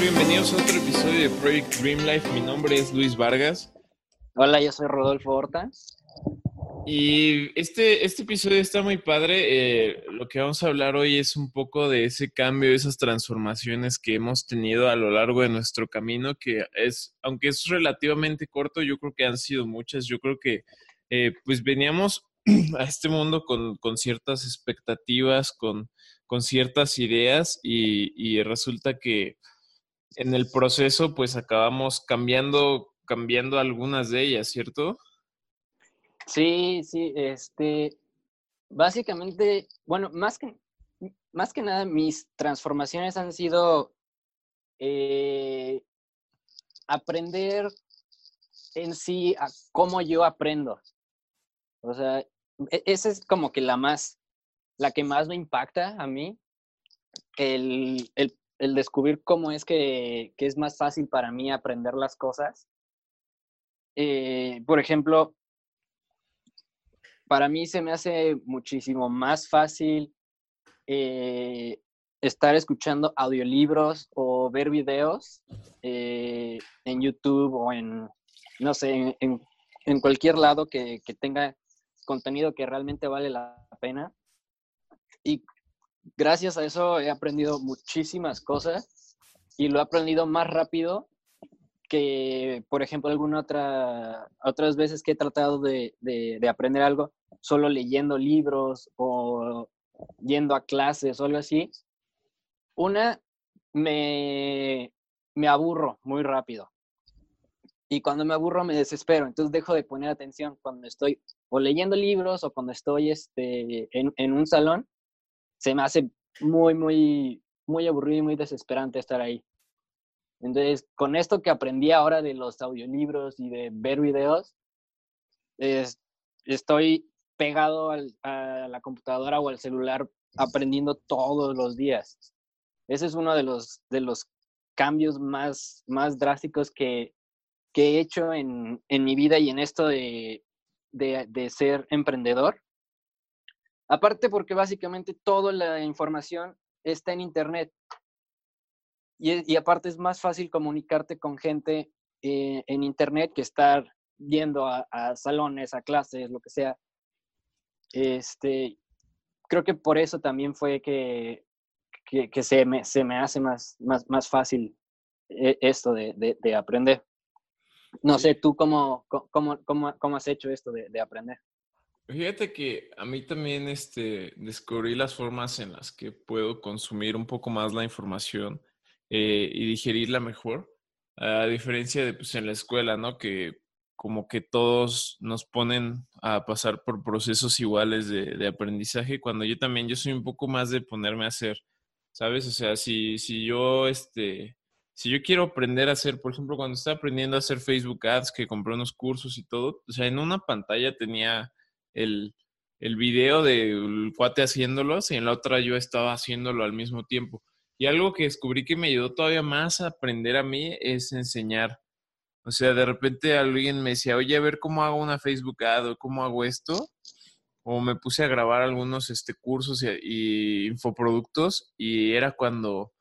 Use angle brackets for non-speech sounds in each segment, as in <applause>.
Bienvenidos a otro episodio de Project Dream Life. Mi nombre es Luis Vargas. Hola, yo soy Rodolfo Horta. Y este, este episodio está muy padre. Eh, lo que vamos a hablar hoy es un poco de ese cambio, esas transformaciones que hemos tenido a lo largo de nuestro camino, que es, aunque es relativamente corto, yo creo que han sido muchas. Yo creo que eh, pues veníamos <clears throat> a este mundo con, con ciertas expectativas, con, con ciertas ideas y, y resulta que en el proceso pues acabamos cambiando, cambiando algunas de ellas, ¿cierto? Sí, sí, este, básicamente, bueno, más que, más que nada mis transformaciones han sido eh, aprender en sí a cómo yo aprendo. O sea, e, esa es como que la más, la que más me impacta a mí, el, el el descubrir cómo es que, es más fácil para mí aprender las cosas. Eh, por ejemplo, para mí se me hace muchísimo más fácil eh, estar escuchando audiolibros o ver videos eh, en YouTube o en, no sé, en, cualquier lado que, que, tenga contenido que realmente vale la pena. Y gracias a eso he aprendido muchísimas cosas y lo he aprendido más rápido que, por ejemplo, alguna otra, otras veces que he tratado de, aprender algo solo leyendo libros o yendo a clases o algo así. Una, me, me aburro muy rápido. Y cuando me aburro me desespero, entonces dejo de poner atención cuando estoy o leyendo libros o cuando estoy este, en, en un salón se me hace muy, muy, muy aburrido y muy desesperante estar ahí. Entonces, con esto que aprendí ahora de los audiolibros y de ver videos, estoy pegado a la computadora o al celular aprendiendo todos los días. Ese es uno de los, de los cambios más, más drásticos que, que he hecho en, en, mi vida y en esto de, de, de ser emprendedor. Aparte porque básicamente toda la información está en Internet. Y, aparte es más fácil comunicarte con gente eh, en Internet que estar yendo a, salones, a clases, lo que sea. Este, creo que por eso también fue que, que, se, me, se me hace más, más, más fácil eh, esto de, de, aprender. No sé, tú cómo, cómo, cómo, cómo, has hecho esto de, de aprender. Fíjate que a mí también este, descubrí las formas en las que puedo consumir un poco más la información eh, y digerirla mejor, a diferencia de pues, en la escuela, ¿no? Que como que todos nos ponen a pasar por procesos iguales de, de, aprendizaje, cuando yo también, yo soy un poco más de ponerme a hacer, ¿sabes? O sea, si, si yo, este, si yo quiero aprender a hacer, por ejemplo, cuando estaba aprendiendo a hacer Facebook Ads, que compré unos cursos y todo, o sea, en una pantalla tenía el, el video del cuate haciéndolos y en la otra yo estaba haciéndolo al mismo tiempo. Y algo que descubrí que me ayudó todavía más a aprender a mí es enseñar. O sea, de repente alguien me decía, oye, a ver cómo hago una Facebook ad o cómo hago esto. O me puse a grabar algunos este, cursos y, infoproductos y era cuando,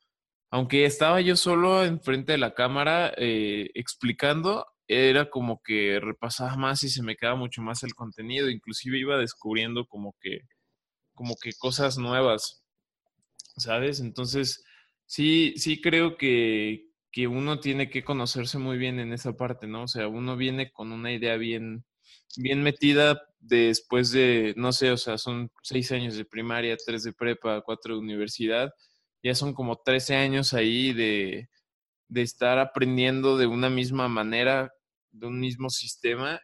aunque estaba yo solo enfrente de la cámara eh, explicando, era como que repasaba más y se me quedaba mucho más el contenido, inclusive iba descubriendo como que, como que cosas nuevas, ¿sabes? Entonces, sí, sí creo que, que uno tiene que conocerse muy bien en esa parte, ¿no? O sea, uno viene con una idea bien, bien metida después de, no sé, o sea, son seis años de primaria, tres de prepa, cuatro de universidad, ya son como trece años ahí de, de estar aprendiendo de una misma manera de un mismo sistema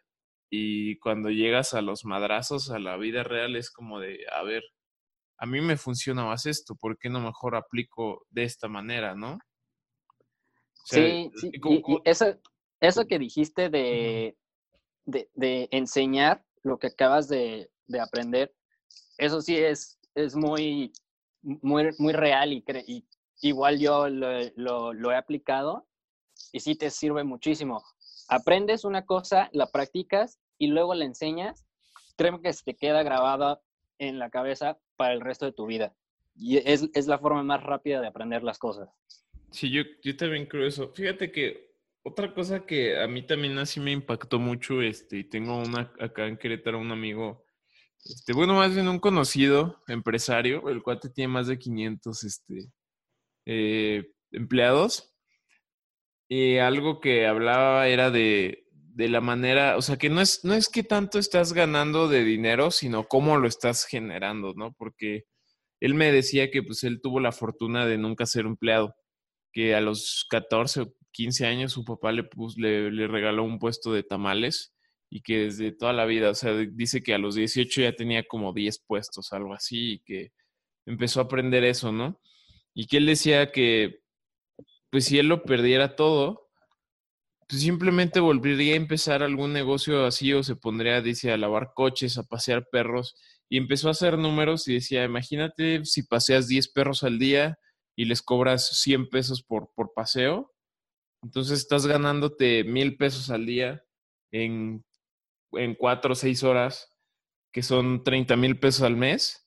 y cuando llegas a los madrazos, a la vida real, es como de, a ver, a mí me funciona más esto, ¿por qué no mejor aplico de esta manera, no? sí, sí, y, eso, eso que dijiste de, de, enseñar lo que acabas de, aprender, eso sí es, es muy, muy, muy real y, y igual yo lo, lo he aplicado y sí te sirve muchísimo aprendes una cosa, la practicas y luego la enseñas, creo que se te queda grabada en la cabeza para el resto de tu vida. Y es, la forma más rápida de aprender las cosas. Sí, yo, yo también creo eso. Fíjate que otra cosa que a mí también así me impactó mucho, este, tengo una acá en Querétaro, un amigo, este, bueno, más bien un conocido empresario, el cuate tiene más de 500, este, eh, empleados. Y algo que hablaba era de, de la manera, o sea, que no es, no es que tanto estás ganando de dinero, sino cómo lo estás generando, ¿no? Porque él me decía que pues él tuvo la fortuna de nunca ser empleado, que a los 14 o 15 años su papá le, le, regaló un puesto de tamales y que desde toda la vida, o sea, dice que a los 18 ya tenía como 10 puestos, algo así, y que empezó a aprender eso, ¿no? Y que él decía que, pues si él lo perdiera todo, pues simplemente volvería a empezar algún negocio así o se pondría, dice, a lavar coches, a pasear perros. Y empezó a hacer números y decía, imagínate si paseas 10 perros al día y les cobras 100 pesos por, por paseo, entonces estás ganándote mil pesos al día en, en cuatro o seis horas, que son 30 mil pesos al mes.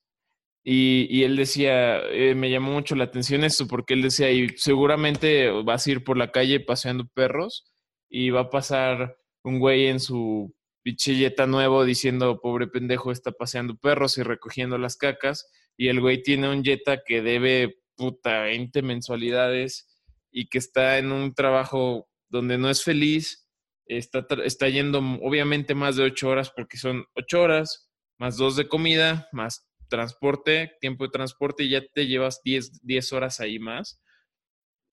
Y, él decía, eh, me llamó mucho la atención esto, porque él decía, y seguramente vas a ir por la calle paseando perros y va a pasar un güey en su pichilleta nuevo diciendo, pobre pendejo, está paseando perros y recogiendo las cacas, y el güey tiene un Jetta que debe, puta, 20 mensualidades y que está en un trabajo donde no es feliz, está, está yendo obviamente más de ocho horas porque son ocho horas, más dos de comida, más transporte, tiempo de transporte y ya te llevas 10, 10 horas ahí más.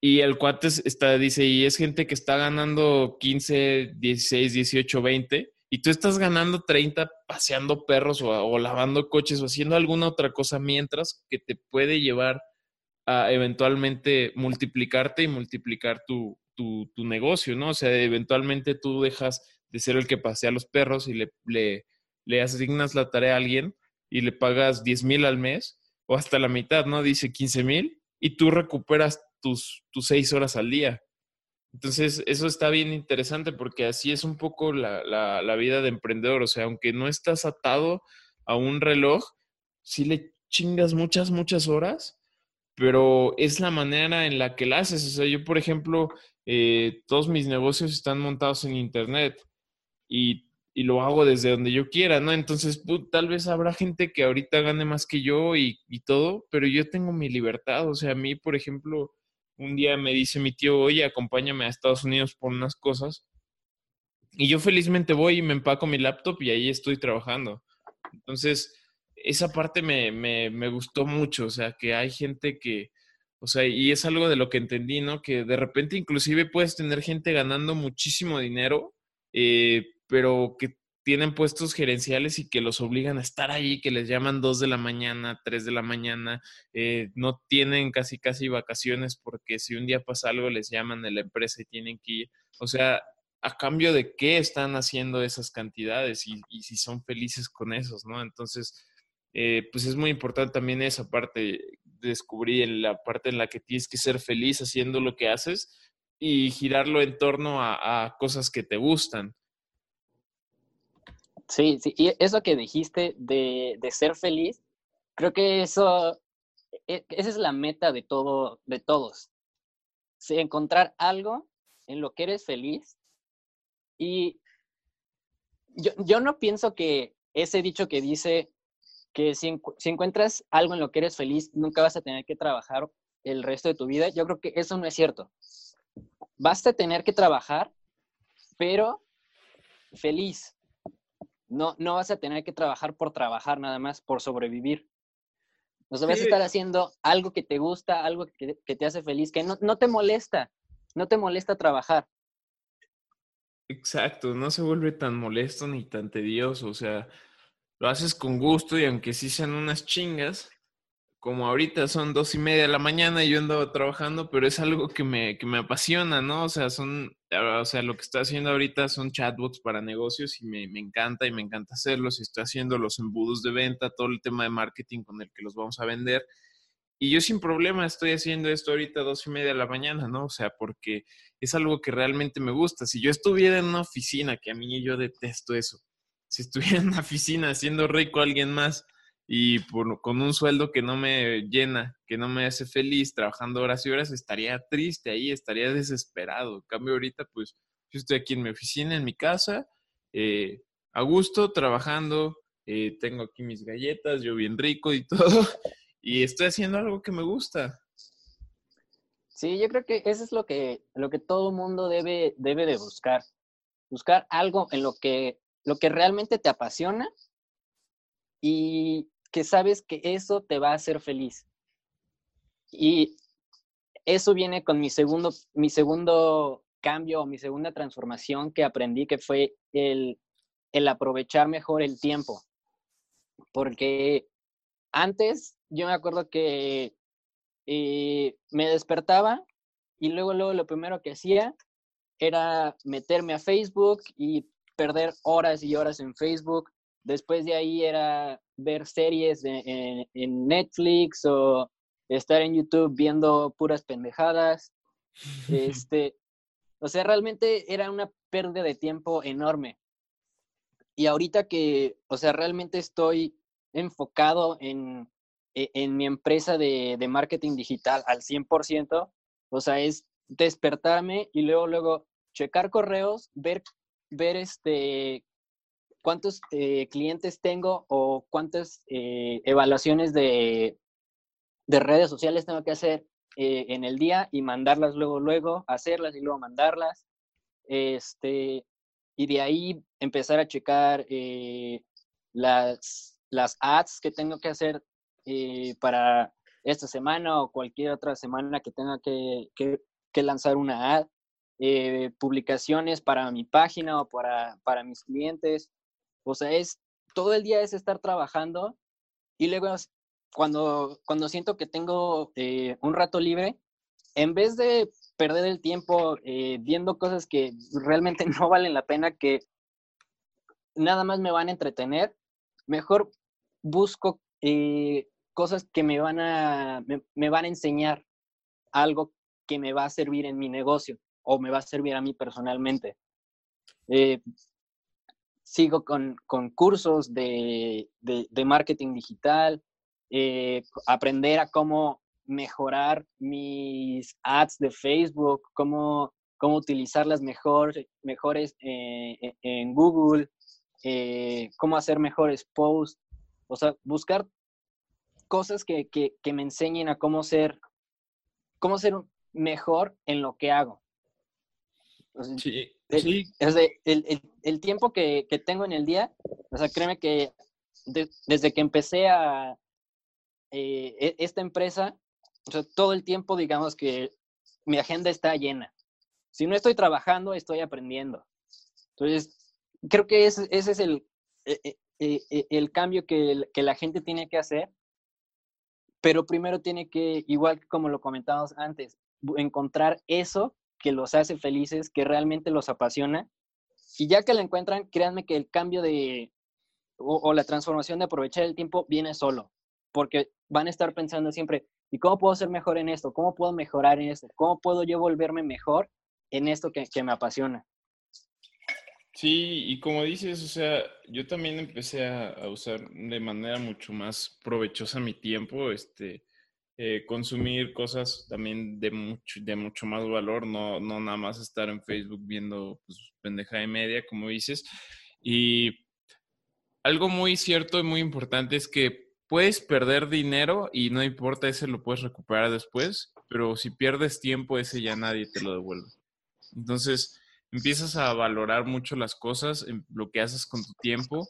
Y el cuate está, dice, y es gente que está ganando 15, 16, 18, 20, y tú estás ganando 30 paseando perros o, lavando coches o haciendo alguna otra cosa mientras que te puede llevar a eventualmente multiplicarte y multiplicar tu, tu, negocio, ¿no? O sea, eventualmente tú dejas de ser el que pasea a los perros y le, le, le asignas la tarea a alguien y le pagas 10 mil al mes o hasta la mitad, ¿no? Dice 15 mil y tú recuperas tus, tus seis horas al día. Entonces, eso está bien interesante porque así es un poco la, la, la, vida de emprendedor. O sea, aunque no estás atado a un reloj, sí le chingas muchas, muchas horas pero es la manera en la que la haces. O sea, yo, por ejemplo, eh, todos mis negocios están montados en Internet y, lo hago desde donde yo quiera, ¿no? Entonces, tal vez habrá gente que ahorita gane más que yo y, y, todo, pero yo tengo mi libertad. O sea, a mí, por ejemplo, un día me dice mi tío, oye, acompáñame a Estados Unidos por unas cosas. Y yo felizmente voy y me empaco mi laptop y ahí estoy trabajando. Entonces, esa parte me, me, me, gustó mucho, o sea, que hay gente que, o sea, y es algo de lo que entendí, ¿no? Que de repente inclusive puedes tener gente ganando muchísimo dinero, eh, pero que tienen puestos gerenciales y que los obligan a estar ahí, que les llaman dos de la mañana, tres de la mañana, eh, no tienen casi casi vacaciones porque si un día pasa algo les llaman de la empresa y tienen que ir. O sea, a cambio de qué están haciendo esas cantidades y, si son felices con esos, ¿no? Entonces, eh, pues es muy importante también esa parte, descubrir la parte en la que tienes que ser feliz haciendo lo que haces y girarlo en torno a, cosas que te gustan. Sí, sí, y eso que dijiste de, ser feliz, creo que eso, e, esa es la meta de todo, de todos. encontrar algo en lo que eres feliz. Y yo, yo no pienso que ese dicho que dice, que si, encuentras algo en lo que eres feliz, nunca vas a tener que trabajar el resto de tu vida. Yo creo que eso no es cierto. Vas a tener que trabajar, pero feliz. No, no vas a tener que trabajar por trabajar nada más, por sobrevivir. O sea, vas a estar haciendo algo que te gusta, algo que, te hace feliz, que no, no te molesta, no te molesta trabajar. Exacto, no se vuelve tan molesto ni tan tedioso, o sea, lo haces con gusto y aunque sí sean unas chingas, como ahorita son dos y media de la mañana y yo ando trabajando, pero es algo que me, que me apasiona, ¿no? O sea, son, o sea, lo que estoy haciendo ahorita son chatbots para negocios y me, me encanta y me encanta hacerlos y estoy haciendo los embudos de venta, todo el tema de marketing con el que los vamos a vender. Y yo sin problema estoy haciendo esto ahorita dos y media de la mañana, ¿no? O sea, porque es algo que realmente me gusta. Si yo estuviera en una oficina, que a mí yo detesto eso, si estuviera en una oficina haciendo rico a alguien más y con un sueldo que no me llena, que no me hace feliz, trabajando horas y horas, estaría triste ahí, estaría desesperado. En cambio, ahorita, pues, yo estoy aquí en mi oficina, en mi casa, eh, a gusto, trabajando, eh, tengo aquí mis galletas, yo bien rico y <laughs> todo, y estoy haciendo algo que me gusta. Sí, yo creo que eso es lo que, lo que todo mundo debe, debe de buscar. Buscar algo en lo que, lo que realmente te apasiona y que sabes que eso te va a hacer feliz. Y eso viene con mi segundo, mi segundo cambio o mi segunda transformación que aprendí, que fue el, el aprovechar mejor el tiempo. Porque antes yo me acuerdo que eh, me despertaba y luego, luego lo primero que hacía era meterme a Facebook y perder horas y horas en Facebook. Después de ahí era ver series en, Netflix o estar en YouTube viendo puras pendejadas. <laughs> Este, o sea, realmente era una pérdida de tiempo enorme. Y ahorita que, o sea, realmente estoy enfocado en, e, en mi empresa de, de marketing digital al 100%, o sea, es despertarme y luego, luego checar correos, ver, ver este, cuántos eh, clientes tengo o cuántas eh, evaluaciones de, de, redes sociales tengo que hacer eh, en el día y mandarlas luego, luego, hacerlas y luego mandarlas. Este, y de ahí empezar a checar las, las ads que tengo que hacer para esta semana o cualquier otra semana que tenga que, lanzar una ad, publicaciones para mi página o para, para mis clientes. O sea, es todo el día es estar trabajando y luego cuando, cuando siento que tengo eh, un rato libre, en vez de perder el tiempo viendo cosas que realmente <laughs> no valen la pena, que nada más me van a entretener, mejor busco cosas que me van a, me, van a enseñar algo que me va a servir en mi negocio o me va a servir a mí personalmente. Eh, sigo con, cursos de, marketing digital, eh, aprender a cómo mejorar mis ads de Facebook, cómo, cómo utilizarlas mejor, mejores eh, en Google, cómo hacer mejores posts. O sea, buscar cosas que, me enseñen a cómo ser, cómo ser mejor en lo que hago. Sí, el, tiempo que, tengo en el día, o sea, créeme que desde que empecé a eh, e, esta empresa, todo el tiempo, digamos que mi agenda está llena. Si no estoy trabajando, estoy aprendiendo. Entonces, creo que ese, es el, e, e, el cambio que, que la gente tiene que hacer pero primero tiene que, igual como lo comentábamos antes, encontrar eso que los hace felices, que realmente los apasiona. Y ya que lo encuentran, créanme que el cambio de, o, la transformación de aprovechar el tiempo viene solo, porque van a estar pensando siempre, ¿y cómo puedo ser mejor en esto? ¿Cómo puedo mejorar en esto? ¿Cómo puedo yo volverme mejor en esto que, que me apasiona? Sí, y como dices, o sea, yo también empecé a, usar de manera mucho más provechosa mi tiempo, este, eh, consumir cosas también de mucho, de mucho más valor, no, no nada más estar en Facebook viendo pues, pendeja de media, como dices. Y algo muy cierto y muy importante es que puedes perder dinero y no importa, ese lo puedes recuperar después, pero si pierdes tiempo, ese ya nadie te lo devuelve. Entonces, empiezas a valorar mucho las cosas, lo que haces con tu tiempo.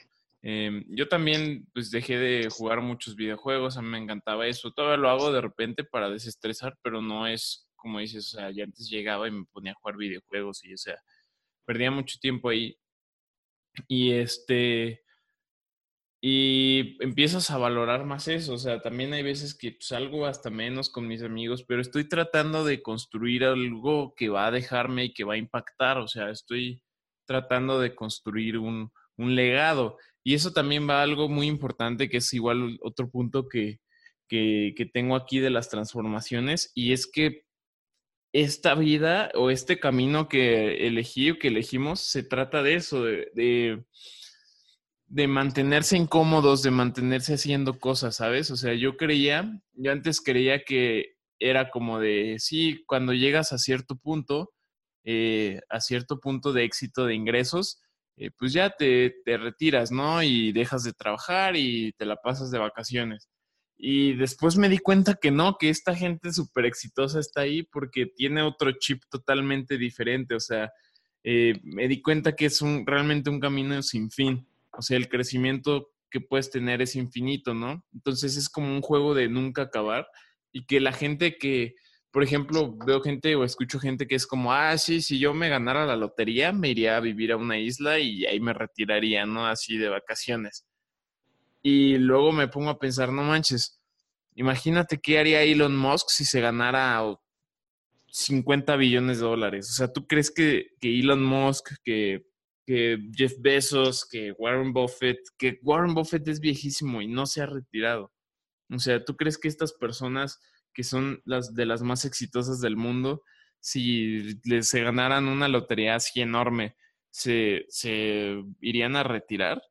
Em, yo también pues dejé de jugar muchos videojuegos, a mí me encantaba eso. Todavía lo hago de repente para desestresar, pero no es como dices, o sea, ya antes llegaba y me ponía a jugar videojuegos y o sea, perdía mucho tiempo ahí. Y este, y empiezas a valorar más eso. O sea, también hay veces que salgo pues, hasta menos con mis amigos, pero estoy tratando de construir algo que va a dejarme y que va a impactar. O sea, estoy tratando de construir un, legado. Y eso también va a algo muy importante, que es igual otro punto que, que, tengo aquí de las transformaciones, y es que esta vida o este camino que elegí o que elegimos se trata de eso, de de mantenerse incómodos, de mantenerse haciendo cosas, ¿sabes? O sea, yo creía, yo antes creía que era como de, sí, cuando llegas a cierto punto, eh, a cierto punto de éxito de ingresos, eh, pues ya te, te, retiras, ¿no? Y dejas de trabajar y te la pasas de vacaciones. Y después me di cuenta que no, que esta gente súper exitosa está ahí porque tiene otro chip totalmente diferente. O sea, eh, me di cuenta que es un, realmente un camino sin fin. O sea, el crecimiento que puedes tener es infinito, ¿no? Entonces es como un juego de nunca acabar y que la gente que, por ejemplo, veo gente o escucho gente que es como, ah, sí, si yo me ganara la lotería, me iría a vivir a una isla y ahí me retiraría, ¿no? Así de vacaciones. Y luego me pongo a pensar, no manches, imagínate qué haría Elon Musk si se ganara 50 billones de dólares. O sea, ¿tú crees que, que Elon Musk, que, que, Jeff Bezos, que Warren Buffett, que Warren Buffett es viejísimo y no se ha retirado? O sea, ¿tú crees que estas personas que son las de las más exitosas del mundo, si les se ganaran una lotería así enorme, se, se irían a retirar?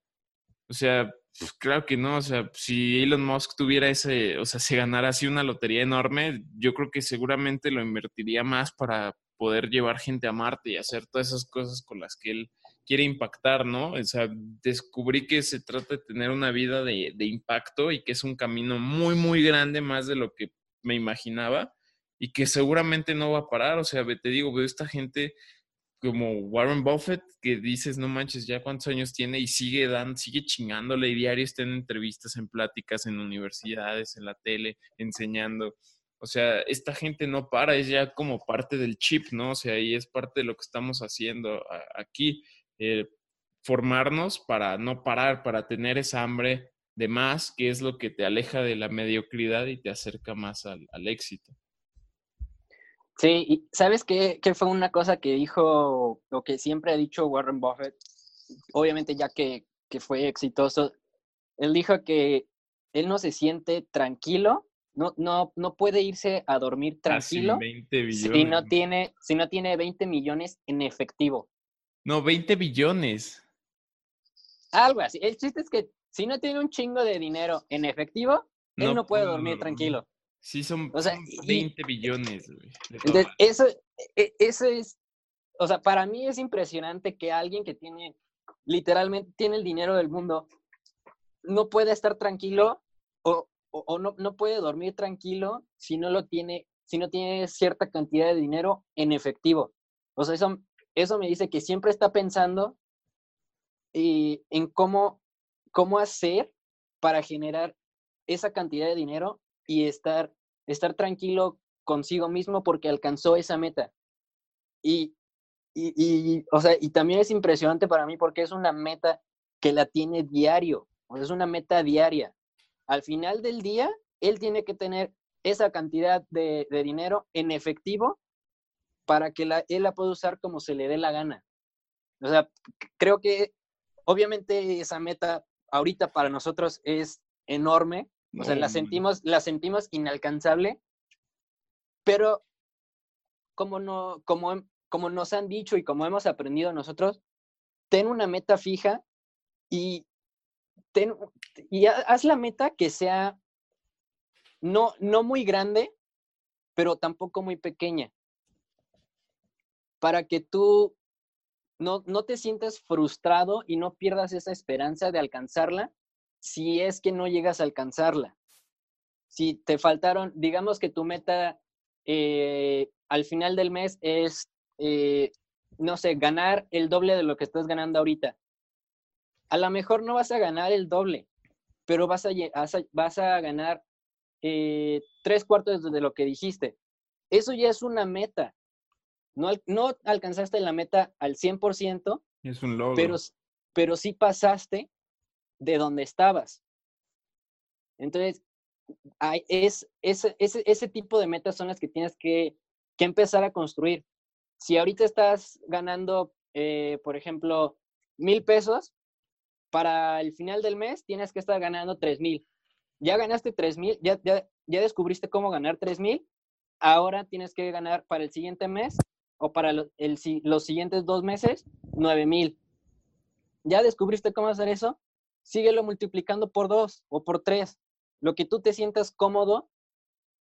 O sea, pues claro que no, o sea, si Elon Musk tuviera ese, o sea, se ganara así una lotería enorme, yo creo que seguramente lo invertiría más para poder llevar gente a Marte y hacer todas esas cosas con las que él quiere impactar, ¿no? O sea, descubrí que se trata de tener una vida de, de impacto y que es un camino muy, muy grande, más de lo que me imaginaba y que seguramente no va a parar. O sea, te digo, veo esta gente como Warren Buffett, que dices, no manches, ya cuántos años tiene y sigue dando, sigue chingándole y diario en entrevistas, en pláticas, en universidades, en la tele, enseñando. O sea, esta gente no para, es ya como parte del chip, ¿no? O sea, y es parte de lo que estamos haciendo aquí. Eh, formarnos para no parar, para tener esa hambre de más, que es lo que te aleja de la mediocridad y te acerca más al, al éxito. Sí, y ¿sabes qué, qué, fue una cosa que dijo, lo que siempre ha dicho Warren Buffett? Obviamente ya que, que fue exitoso, él dijo que él no se siente tranquilo, no, no, no puede irse a dormir tranquilo si no, tiene, si no tiene 20 millones en efectivo. No, 20 billones. Algo así. El chiste es que si no tiene un chingo de dinero en efectivo, él no, puede dormir tranquilo. Sí, son, o sea, 20 billones. entonces, eso, e, eso es, o sea, para mí es impresionante que alguien que tiene, literalmente tiene el dinero del mundo, no puede estar tranquilo o, o, no, no puede dormir tranquilo si no lo tiene, si no tiene cierta cantidad de dinero en efectivo. O sea, eso, eso me dice que siempre está pensando eh, en cómo, cómo hacer para generar esa cantidad de dinero y estar, estar tranquilo consigo mismo porque alcanzó esa meta. Y, y, y, o sea, y también es impresionante para mí porque es una meta que la tiene diario, o es una meta diaria. Al final del día, él tiene que tener esa cantidad de, de dinero en efectivo para que la, él la pueda usar como se le dé la gana. O sea, creo que obviamente esa meta ahorita para nosotros es enorme, o sea, la sentimos, la sentimos inalcanzable, pero como, no, como, como nos han dicho y como hemos aprendido nosotros, ten una meta fija y, ten, y haz la meta que sea no, no muy grande, pero tampoco muy pequeña, para que tú no, no te sientas frustrado y no pierdas esa esperanza de alcanzarla si es que no llegas a alcanzarla. Si te faltaron, digamos que tu meta eh, al final del mes es, eh, no sé, ganar el doble de lo que estás ganando ahorita. A lo mejor no vas a ganar el doble, pero vas a, vas a ganar eh, tres cuartos de lo que dijiste. Eso ya es una meta. No, no alcanzaste la meta al 100%, es un logro. Pero, pero sí pasaste de donde estabas. Entonces, hay, es, ese, ese, tipo de metas son las que tienes que, que empezar a construir. Si ahorita estás ganando, eh, por ejemplo, mil pesos, para el final del mes tienes que estar ganando tres mil. Ya ganaste tres mil, ya, ya, ya descubriste cómo ganar tres mil, ahora tienes que ganar para el siguiente mes o para el, los siguientes dos meses nueve mil. ¿Ya descubriste cómo hacer eso? síguelo multiplicando por dos o por tres. Lo que tú te sientas cómodo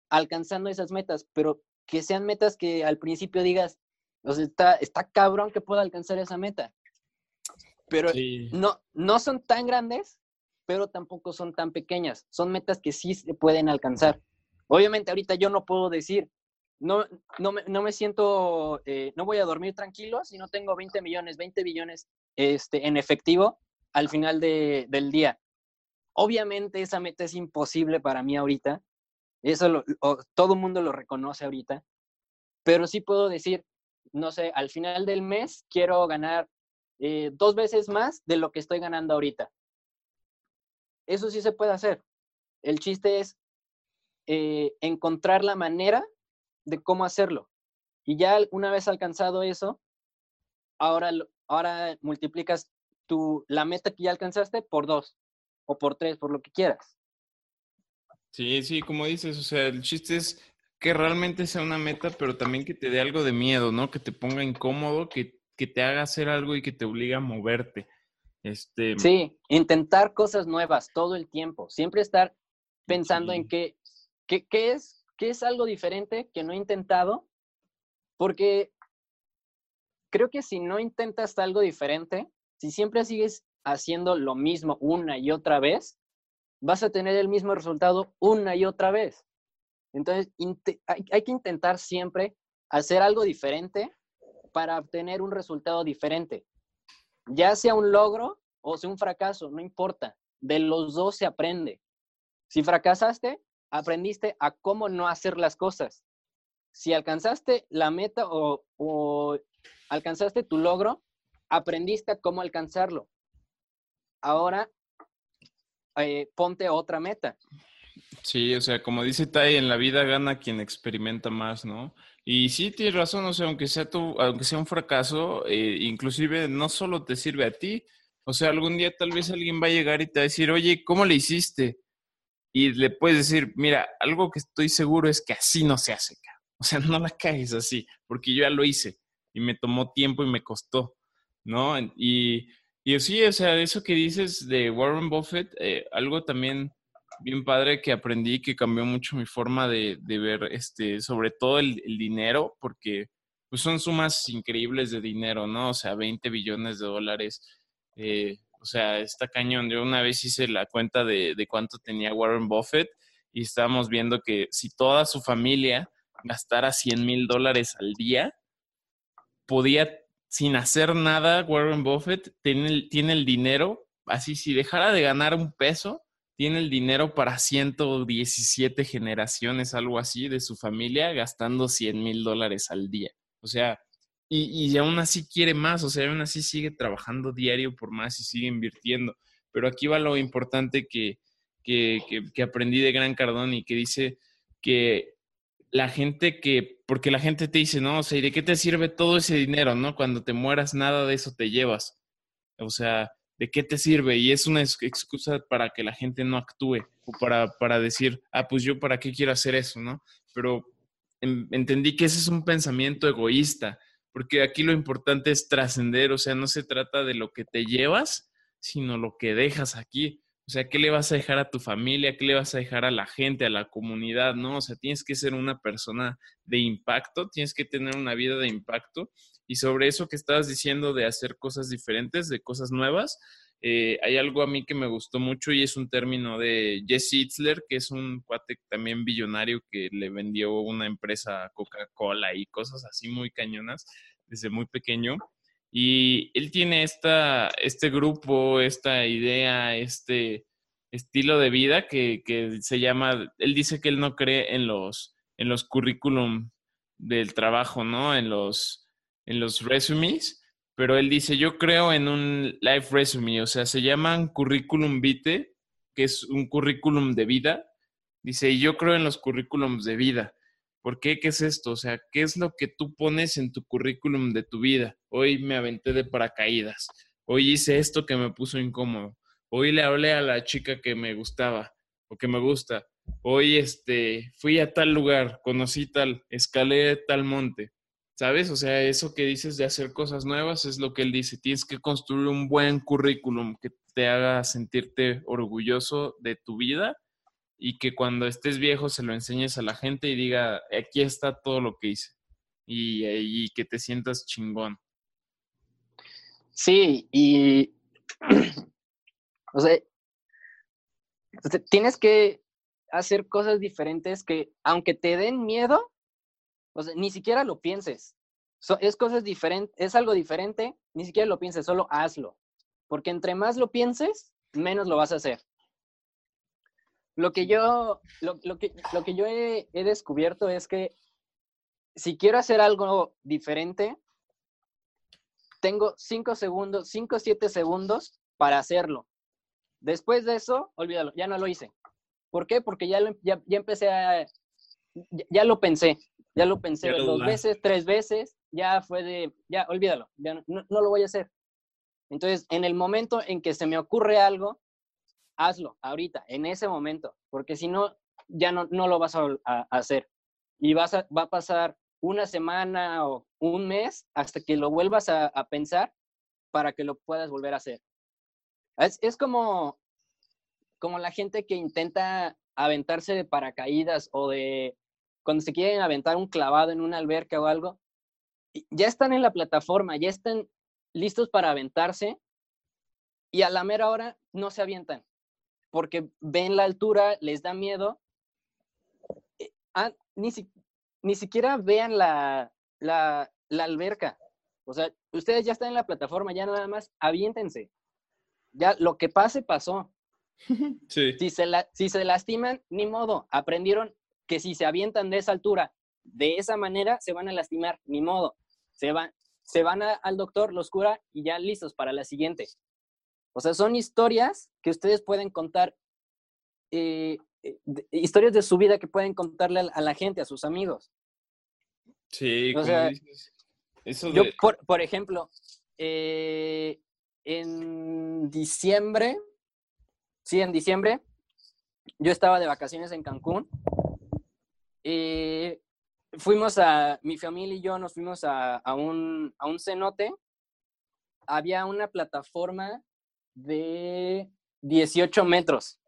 alcanzando esas metas, pero que sean metas que al principio digas, o sea, está, está cabrón que pueda alcanzar esa meta. Pero no, no son tan grandes, pero tampoco son tan pequeñas. Son metas que sí se pueden alcanzar. Obviamente ahorita yo no puedo decir, no, no, me, no me siento, eh, no voy a dormir tranquilo si no tengo 20 millones, 20 billones este, en efectivo al final de, del día. Obviamente esa meta es imposible para mí ahorita. Eso todo el mundo lo reconoce ahorita. Pero sí puedo decir, no sé, al final del mes quiero ganar eh, dos veces más de lo que estoy ganando ahorita. Eso sí se puede hacer. El chiste es eh, encontrar la manera de cómo hacerlo. Y ya una vez alcanzado eso, ahora, ahora multiplicas tu, la meta que ya alcanzaste por dos o por tres, por lo que quieras. Sí, sí, como dices, o sea, el chiste es que realmente sea una meta, pero también que te dé algo de miedo, ¿no? Que te ponga incómodo, que, que te haga hacer algo y que te obliga a moverte. Este... Sí, intentar cosas nuevas todo el tiempo, siempre estar pensando en qué, qué, qué, es, qué es algo diferente que no he intentado, porque creo que si no intentas algo diferente, si siempre sigues haciendo lo mismo una y otra vez, vas a tener el mismo resultado una y otra vez. Entonces, hay, hay, que intentar siempre hacer algo diferente para obtener un resultado diferente ya sea un logro o sea un fracaso, no importa. De los dos se aprende. Si fracasaste, aprendiste a cómo no hacer las cosas. Si alcanzaste la meta o, alcanzaste tu logro, aprendiste a cómo alcanzarlo. Ahora, eh, ponte otra meta. Sí, o sea, como dice Tai, en la vida gana quien experimenta más, ¿no? Y sí, tienes razón, o sea, aunque sea, tu, aunque sea un fracaso, eh, inclusive no solo te sirve a ti, o sea, algún día tal vez alguien va a llegar y te va a decir, oye, ¿cómo le hiciste? Y le puedes decir, mira, algo que estoy seguro es que así no se hace, o sea, <laughs> no la caes así, porque yo ya lo hice y me tomó tiempo y me costó, ¿no? Y, y sí, o sea, eso que dices de Warren Buffett, eh, algo también bien padre que aprendí, que cambió mucho mi forma de, ver, este, sobre todo el, dinero, porque pues son sumas increíbles de dinero, ¿no? O sea, 20 billones de dólares. Eh, o sea, está cañón. Yo una vez hice la cuenta de, de cuánto tenía Warren Buffett y estábamos viendo que si toda su familia gastara 100 mil dólares al día, podía, sin hacer nada, Warren Buffett tiene tiene el dinero, así si dejara de ganar un peso, tiene el dinero para 117 generaciones, algo así, de su familia, gastando 100 mil dólares al día. O sea, y, y, aún así quiere más, o sea, aún así sigue trabajando diario por más y sigue invirtiendo. Pero aquí va lo importante que, que, que, aprendí de Gran Cardón y que dice que la gente que, porque la gente te dice, no, o sea, ¿y de qué te sirve todo ese dinero, no? Cuando te mueras, nada de eso te llevas. O sea, ¿de qué te sirve? Y es una excusa para que la gente no actúe o para, para decir, ah, pues yo para qué quiero hacer eso, ¿no? Pero entendí que ese es un pensamiento egoísta, porque aquí lo importante es trascender, o sea, no se trata de lo que te llevas, sino lo que dejas aquí. O sea, ¿qué le vas a dejar a tu familia? ¿Qué le vas a dejar a la gente, a la comunidad? ¿No? O sea, tienes que ser una persona de impacto, tienes que tener una vida de impacto y sobre eso que estabas diciendo de hacer cosas diferentes, de cosas nuevas, eh, hay algo a mí que me gustó mucho y es un término de Jesse Itzler, que es un cuate también billonario que le vendió una empresa Coca-Cola y cosas así muy cañonas desde muy pequeño. Y él tiene esta, este grupo, esta idea, este estilo de vida que, que se llama, él dice que él no cree en los, en los currículum del trabajo, ¿no? En los, en los resumes, pero él dice, yo creo en un life resume, o sea, se llaman currículum vitae, que es un currículum de vida. Dice, yo creo en los currículums de vida. ¿Por qué? ¿Qué es esto? O sea, ¿qué es lo que tú pones en tu currículum de tu vida? Hoy me aventé de paracaídas. Hoy hice esto que me puso incómodo. Hoy le hablé a la chica que me gustaba o que me gusta. Hoy este, fui a tal lugar, conocí tal, escalé tal monte. ¿Sabes? O sea, eso que dices de hacer cosas nuevas es lo que él dice. Tienes que construir un buen currículum, que, te haga sentirte orgulloso de tu vida y que cuando estés viejo se lo enseñes a la gente y diga, aquí está todo lo que hice y, que te sientas chingón. Sí, y <clears throat> o sea, tienes que hacer cosas diferentes que, aunque te den miedo, o sea, ni siquiera lo pienses. es cosas es algo diferente, ni siquiera lo pienses, solo hazlo. Porque entre más lo pienses, menos lo vas a hacer. Lo que yo, lo, que, lo que yo he, descubierto es que si quiero hacer algo diferente, tengo cinco segundos, cinco o siete segundos para hacerlo. Después de eso, olvídalo, ya no lo hice. ¿Por qué? Porque ya, ya, empecé a, ya, lo pensé, ya lo pensé dos veces, tres veces, ya fue de, ya olvídalo, ya no, lo voy a hacer. Entonces, en el momento en que se me ocurre algo, hazlo ahorita, en ese momento, porque si no, ya no, no lo vas a, hacer. Y vas a, va a pasar una semana o un mes hasta que lo vuelvas a, pensar para que lo puedas volver a hacer. Es, es, como, como la gente que intenta aventarse de paracaídas o de cuando se quieren aventar un clavado en una alberca o algo, ya están en la plataforma, ya están listos para aventarse y a la mera hora no se avientan porque ven la altura, les da miedo. Eh, ah, ni, ni siquiera vean la, la, la alberca. O sea, ustedes ya están en la plataforma, ya nada más aviéntense. Ya lo que pase, pasó. <laughs> Sí. Si se, la, si se lastiman, ni modo. Aprendieron que si se avientan de esa altura, de esa manera, se van a lastimar, ni modo. Se van, se van al doctor, los cura y ya listos para la siguiente. O sea, son historias que ustedes pueden contar, eh, eh, historias de su vida que pueden contarle a, la gente, a sus amigos. Sí, como dices. Eso Yo, por, por ejemplo, eh, en diciembre, sí, en diciembre, yo estaba de vacaciones en Cancún. Y fuimos a, mi familia y yo nos fuimos a, un, a un cenote. Había una plataforma de 18 metros.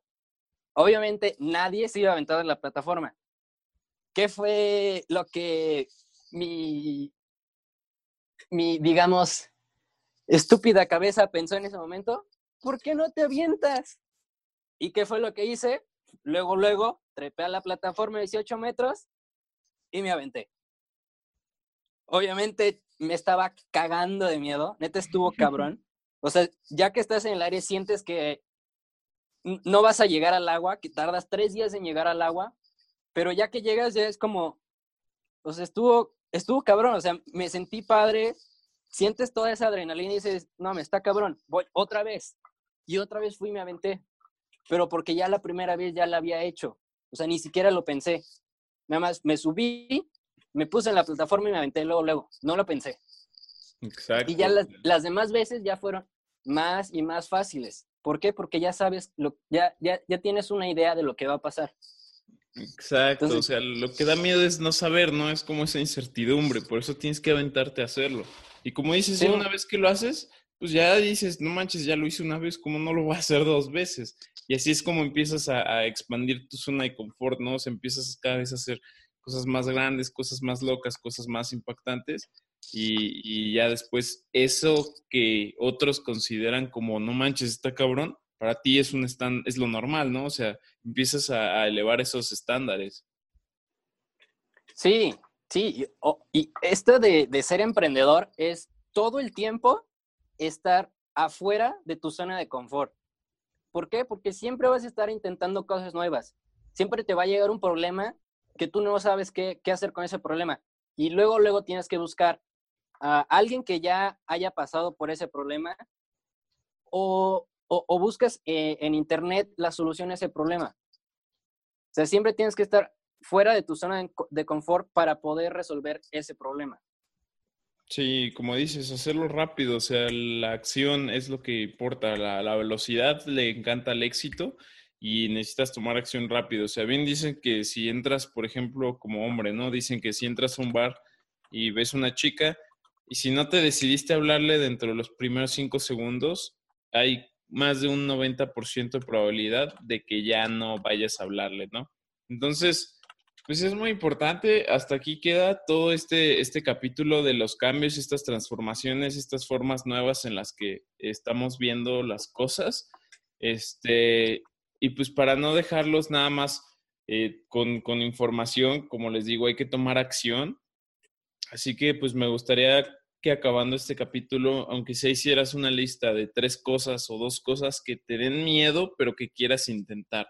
Obviamente nadie se iba a aventar en la plataforma. ¿Qué fue lo que mi, mi, digamos, estúpida cabeza pensó en ese momento? ¿Por qué no te avientas? ¿Y qué fue lo que hice? Luego, luego, trepé a la plataforma de 18 metros y me aventé. Obviamente me estaba cagando de miedo, neta estuvo cabrón. <laughs> O sea, ya que estás en el aire, sientes que no vas a llegar al agua, que tardas tres días en llegar al agua, pero ya que llegas ya es como, o sea, estuvo, estuvo cabrón, o sea, me sentí padre, sientes toda esa adrenalina y dices, no, me está cabrón, voy otra vez. Y otra vez fui y me aventé, pero porque ya la primera vez ya la había hecho, o sea, ni siquiera lo pensé. Nada más me subí, me puse en la plataforma y me aventé luego, luego, no lo pensé. Exacto. Y ya las, demás veces ya fueron más y más fáciles. ¿Por qué? Porque ya sabes, lo, ya, ya, ya tienes una idea de lo que va a pasar. Exacto, o sea, lo que da miedo es no saber, ¿no? Es como esa incertidumbre, por eso tienes que aventarte a hacerlo. Y como dices, una vez que lo haces, pues ya dices, no manches, ya lo hice una vez, ¿cómo no lo voy a hacer dos veces? Y así es como empiezas a, expandir tu zona de confort, ¿no? O empiezas cada vez a hacer cosas más grandes, cosas más locas, cosas más impactantes y, ya después eso que otros consideran como no manches, está cabrón, para ti es un es lo normal, ¿no? O sea, empiezas a, elevar esos estándares. Sí, sí, y, esto de, de, ser emprendedor es todo el tiempo estar afuera de tu zona de confort. ¿Por qué? Porque siempre vas a estar intentando cosas nuevas. Siempre te va a llegar un problema que tú no sabes qué, qué hacer con ese problema. Y luego, luego tienes que buscar a alguien que ya haya pasado por ese problema o, o, buscas eh, en internet la solución a ese problema. O sea, siempre tienes que estar fuera de tu zona de confort para poder resolver ese problema. Sí, como dices, hacerlo rápido, o sea, la acción es lo que importa, la, la, velocidad le encanta el éxito y necesitas tomar acción rápido. O sea, bien dicen que si entras, por ejemplo, como hombre, ¿no? Dicen que si entras a un bar y ves una chica, y si no te decidiste hablarle dentro de los primeros cinco segundos, hay más de un 90% de probabilidad de que ya no vayas a hablarle, ¿no? Entonces, pues es muy importante. Hasta aquí queda todo este, este capítulo de los cambios, estas transformaciones, estas formas nuevas en las que estamos viendo las cosas. Este, y pues para no dejarlos nada más eh, con, con información, como les digo, hay que tomar acción. Así que pues me gustaría que acabando este capítulo, aunque sea hicieras una lista de tres cosas o dos cosas que te den miedo, pero que quieras intentar.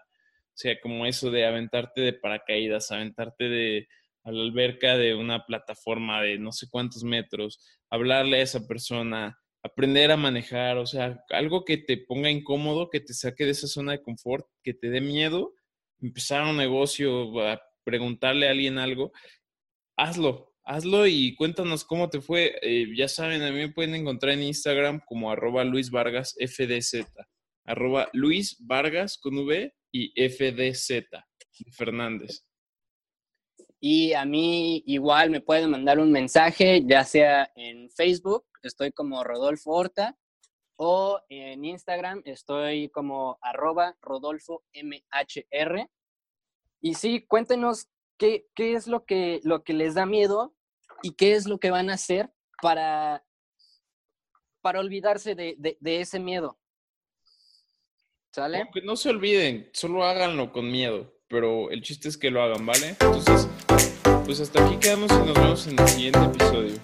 O sea, como eso de aventarte de paracaídas, aventarte de a la alberca de una plataforma de no sé cuántos metros, hablarle a esa persona, aprender a manejar, o sea, algo que te ponga incómodo, que te saque de esa zona de confort, que te dé miedo, empezar un negocio, a preguntarle a alguien algo, hazlo, hazlo y cuéntanos cómo te fue. Eh, ya saben, a mí me pueden encontrar en Instagram como arroba Luis Vargas FDZ, arroba Luis Vargas con V y FDZ, Fernández. Y a mí igual me pueden mandar un mensaje, ya sea en Facebook, estoy como Rodolfo Horta, o en Instagram estoy como arroba Rodolfo MHR. Y sí, cuéntenos qué, qué es lo que, lo que les da miedo y qué es lo que van a hacer para, para olvidarse de, de, ese miedo. ¿Sale? no se olviden, solo háganlo con miedo, pero el chiste es que lo hagan, ¿vale? Entonces, pues hasta aquí quedamos y nos vemos en el siguiente episodio.